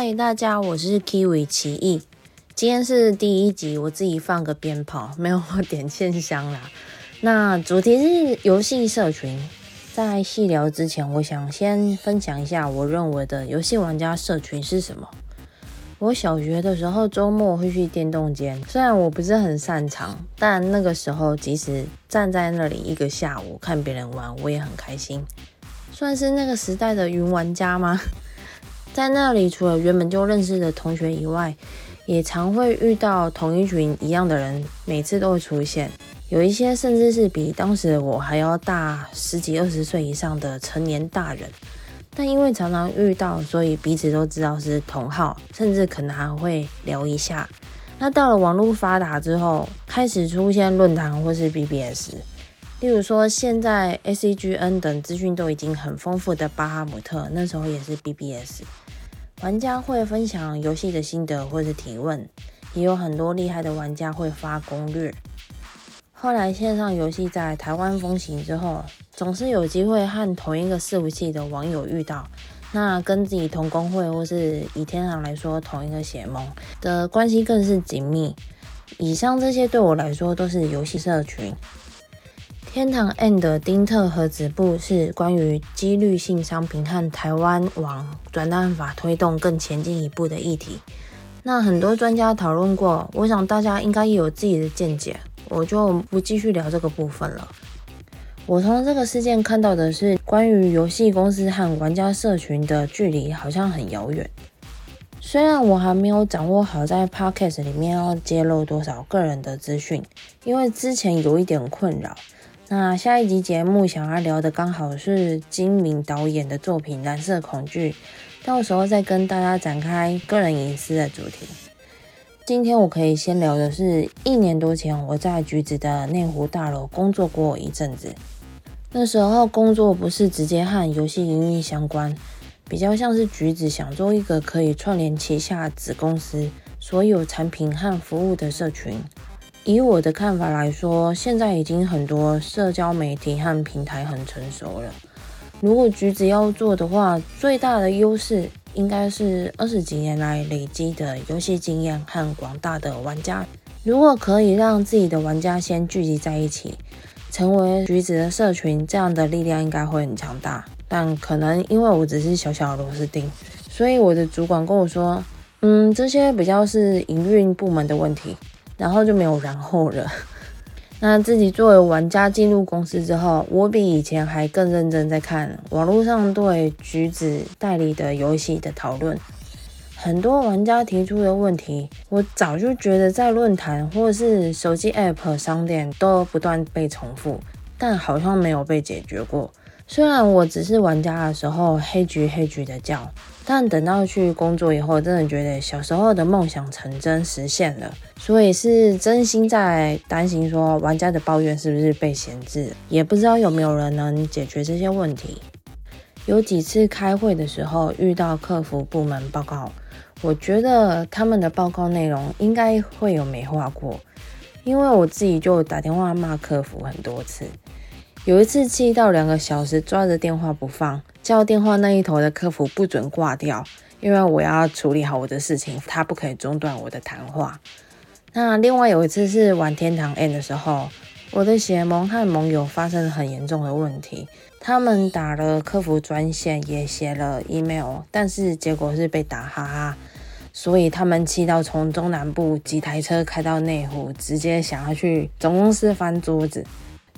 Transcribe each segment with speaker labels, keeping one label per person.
Speaker 1: 嗨，大家，我是 Kiwi 奇艺。今天是第一集，我自己放个鞭炮，没有点线香啦。那主题是游戏社群。在细聊之前，我想先分享一下我认为的游戏玩家社群是什么。我小学的时候，周末会去电动间，虽然我不是很擅长，但那个时候即使站在那里一个下午看别人玩，我也很开心，算是那个时代的云玩家吗？在那里，除了原本就认识的同学以外，也常会遇到同一群一样的人，每次都会出现。有一些甚至是比当时我还要大十几二十岁以上的成年大人，但因为常常遇到，所以彼此都知道是同号，甚至可能还会聊一下。那到了网络发达之后，开始出现论坛或是 BBS，例如说现在 ACGN 等资讯都已经很丰富的巴哈姆特，那时候也是 BBS。玩家会分享游戏的心得或者提问，也有很多厉害的玩家会发攻略。后来线上游戏在台湾风行之后，总是有机会和同一个伺服器的网友遇到，那跟自己同工会或是以天堂来说同一个血盟的关系更是紧密。以上这些对我来说都是游戏社群。天堂 and 丁特盒子部是关于几率性商品和台湾往转单法推动更前进一步的议题。那很多专家讨论过，我想大家应该也有自己的见解，我就不继续聊这个部分了。我从这个事件看到的是，关于游戏公司和玩家社群的距离好像很遥远。虽然我还没有掌握好在 Podcast 里面要揭露多少个人的资讯，因为之前有一点困扰。那下一集节目想要聊的刚好是金明导演的作品《蓝色恐惧》，到时候再跟大家展开个人隐私的主题。今天我可以先聊的是，一年多前我在橘子的内湖大楼工作过一阵子，那时候工作不是直接和游戏营运相关，比较像是橘子想做一个可以串联旗下子公司所有产品和服务的社群。以我的看法来说，现在已经很多社交媒体和平台很成熟了。如果橘子要做的话，最大的优势应该是二十几年来累积的游戏经验和广大的玩家。如果可以让自己的玩家先聚集在一起，成为橘子的社群，这样的力量应该会很强大。但可能因为我只是小小螺丝钉，所以我的主管跟我说：“嗯，这些比较是营运部门的问题。”然后就没有然后了。那自己作为玩家进入公司之后，我比以前还更认真在看网络上对橘子代理的游戏的讨论。很多玩家提出的问题，我早就觉得在论坛或是手机 App 商店都不断被重复，但好像没有被解决过。虽然我只是玩家的时候黑橘黑橘的叫，但等到去工作以后，真的觉得小时候的梦想成真实现了，所以是真心在担心说玩家的抱怨是不是被闲置，也不知道有没有人能解决这些问题。有几次开会的时候遇到客服部门报告，我觉得他们的报告内容应该会有美化过，因为我自己就打电话骂客服很多次。有一次气到两个小时抓着电话不放，叫电话那一头的客服不准挂掉，因为我要处理好我的事情，他不可以中断我的谈话。那另外有一次是玩天堂 N 的时候，我的血盟和盟友发生了很严重的问题，他们打了客服专线，也写了 email，但是结果是被打哈哈，所以他们气到从中南部几台车开到内湖，直接想要去总公司翻桌子。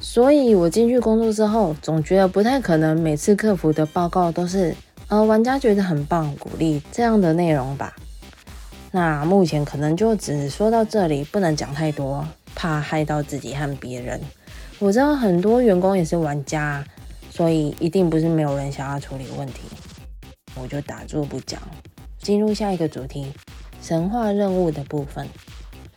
Speaker 1: 所以我进去工作之后，总觉得不太可能每次客服的报告都是，呃，玩家觉得很棒，鼓励这样的内容吧。那目前可能就只说到这里，不能讲太多，怕害到自己和别人。我知道很多员工也是玩家，所以一定不是没有人想要处理问题。我就打住不讲，进入下一个主题，神话任务的部分。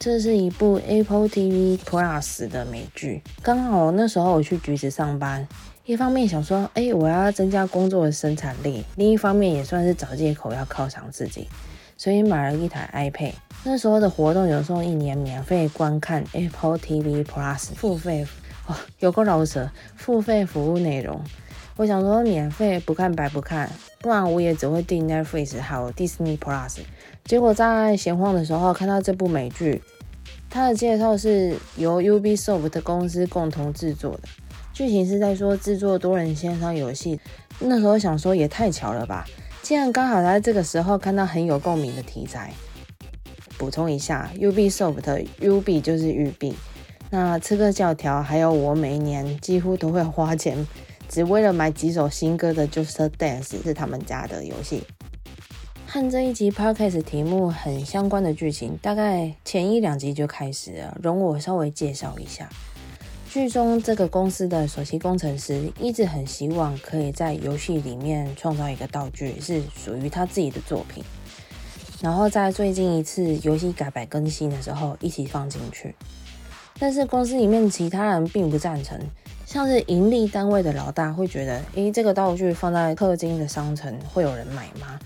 Speaker 1: 这是一部 Apple TV Plus 的美剧，刚好那时候我去橘子上班，一方面想说，哎，我要增加工作的生产力，另一方面也算是找借口要犒赏自己，所以买了一台 iPad。那时候的活动有送一年免费观看 Apple TV Plus 付费，哦，有个老舍付费服务内容，我想说免费不看白不看，不然我也只会订 Netflix 还有 Disney Plus。结果在闲晃的时候看到这部美剧，它的介绍是由 Ubisoft 公司共同制作的，剧情是在说制作多人线上游戏。那时候想说也太巧了吧，竟然刚好在这个时候看到很有共鸣的题材。补充一下，Ubisoft UB 就是玉币。那刺客教条还有我每一年几乎都会花钱。只为了买几首新歌的《Just Dance》是他们家的游戏。和这一集 Podcast 题目很相关的剧情，大概前一两集就开始了。容我稍微介绍一下。剧中这个公司的首席工程师一直很希望可以在游戏里面创造一个道具，是属于他自己的作品。然后在最近一次游戏改版更新的时候，一起放进去。但是公司里面其他人并不赞成。像是盈利单位的老大会觉得，诶，这个道具放在氪金的商城会有人买吗？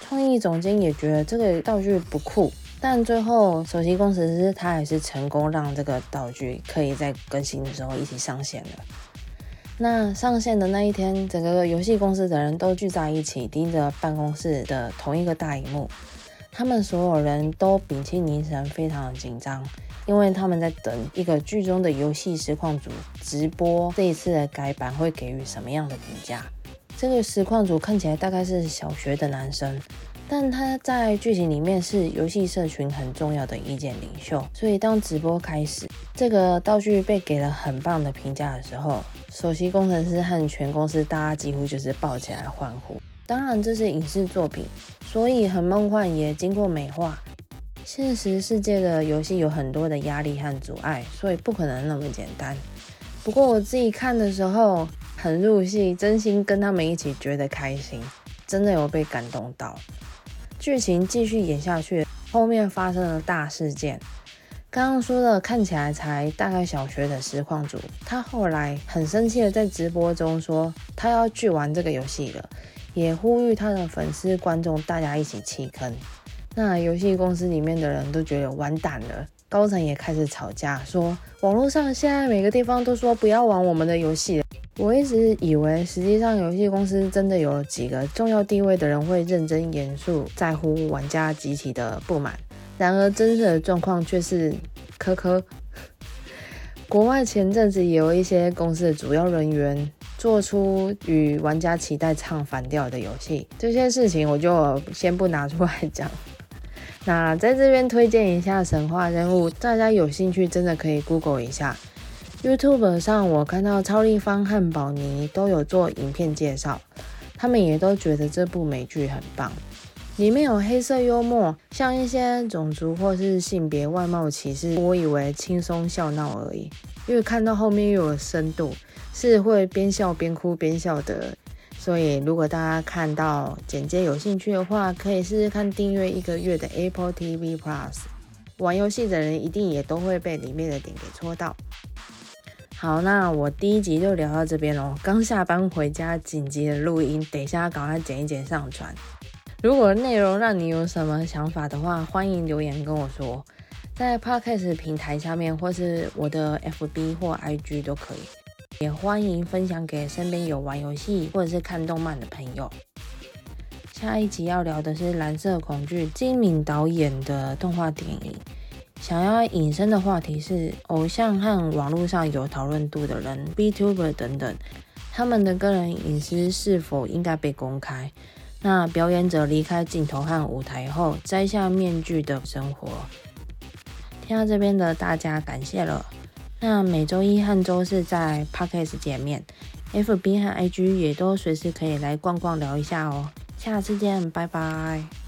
Speaker 1: 创意总监也觉得这个道具不酷，但最后首席工程师他还是成功让这个道具可以在更新的时候一起上线了。那上线的那一天，整个游戏公司的人都聚在一起，盯着办公室的同一个大荧幕，他们所有人都屏气凝神，非常的紧张。因为他们在等一个剧中的游戏实况组直播这一次的改版会给予什么样的评价。这个实况组看起来大概是小学的男生，但他在剧情里面是游戏社群很重要的意见领袖。所以当直播开始，这个道具被给了很棒的评价的时候，首席工程师和全公司大家几乎就是抱起来欢呼。当然这是影视作品，所以很梦幻，也经过美化。现实世界的游戏有很多的压力和阻碍，所以不可能那么简单。不过我自己看的时候很入戏，真心跟他们一起觉得开心，真的有被感动到。剧情继续演下去，后面发生了大事件。刚刚说的看起来才大概小学的实况组，他后来很生气的在直播中说他要去玩这个游戏了，也呼吁他的粉丝观众大家一起弃坑。那游戏公司里面的人都觉得完蛋了，高层也开始吵架，说网络上现在每个地方都说不要玩我们的游戏。我一直以为，实际上游戏公司真的有几个重要地位的人会认真严肃在乎玩家集体的不满，然而真实的状况却是，科科。国外前阵子也有一些公司的主要人员做出与玩家期待唱反调的游戏，这些事情我就先不拿出来讲。那在这边推荐一下神话人物，大家有兴趣真的可以 Google 一下。YouTube 上我看到超立方和宝妮都有做影片介绍，他们也都觉得这部美剧很棒，里面有黑色幽默，像一些种族或是性别外貌歧视，我以为轻松笑闹而已，因为看到后面又有深度，是会边笑边哭边笑的。所以，如果大家看到简介有兴趣的话，可以试试看订阅一个月的 Apple TV Plus。玩游戏的人一定也都会被里面的点给戳到。好，那我第一集就聊到这边喽。刚下班回家，紧急的录音，等一下赶快剪一剪上传。如果内容让你有什么想法的话，欢迎留言跟我说，在 Podcast 平台下面，或是我的 FB 或 IG 都可以。也欢迎分享给身边有玩游戏或者是看动漫的朋友。下一集要聊的是《蓝色恐惧》，金敏导演的动画电影。想要引申的话题是偶像和网络上有讨论度的人，Btuber 等等，他们的个人隐私是否应该被公开？那表演者离开镜头和舞台后摘下面具的生活。听到这边的大家，感谢了。那每周一和周四在 Podcast 见面，FB 和 IG 也都随时可以来逛逛聊一下哦。下次见，拜拜。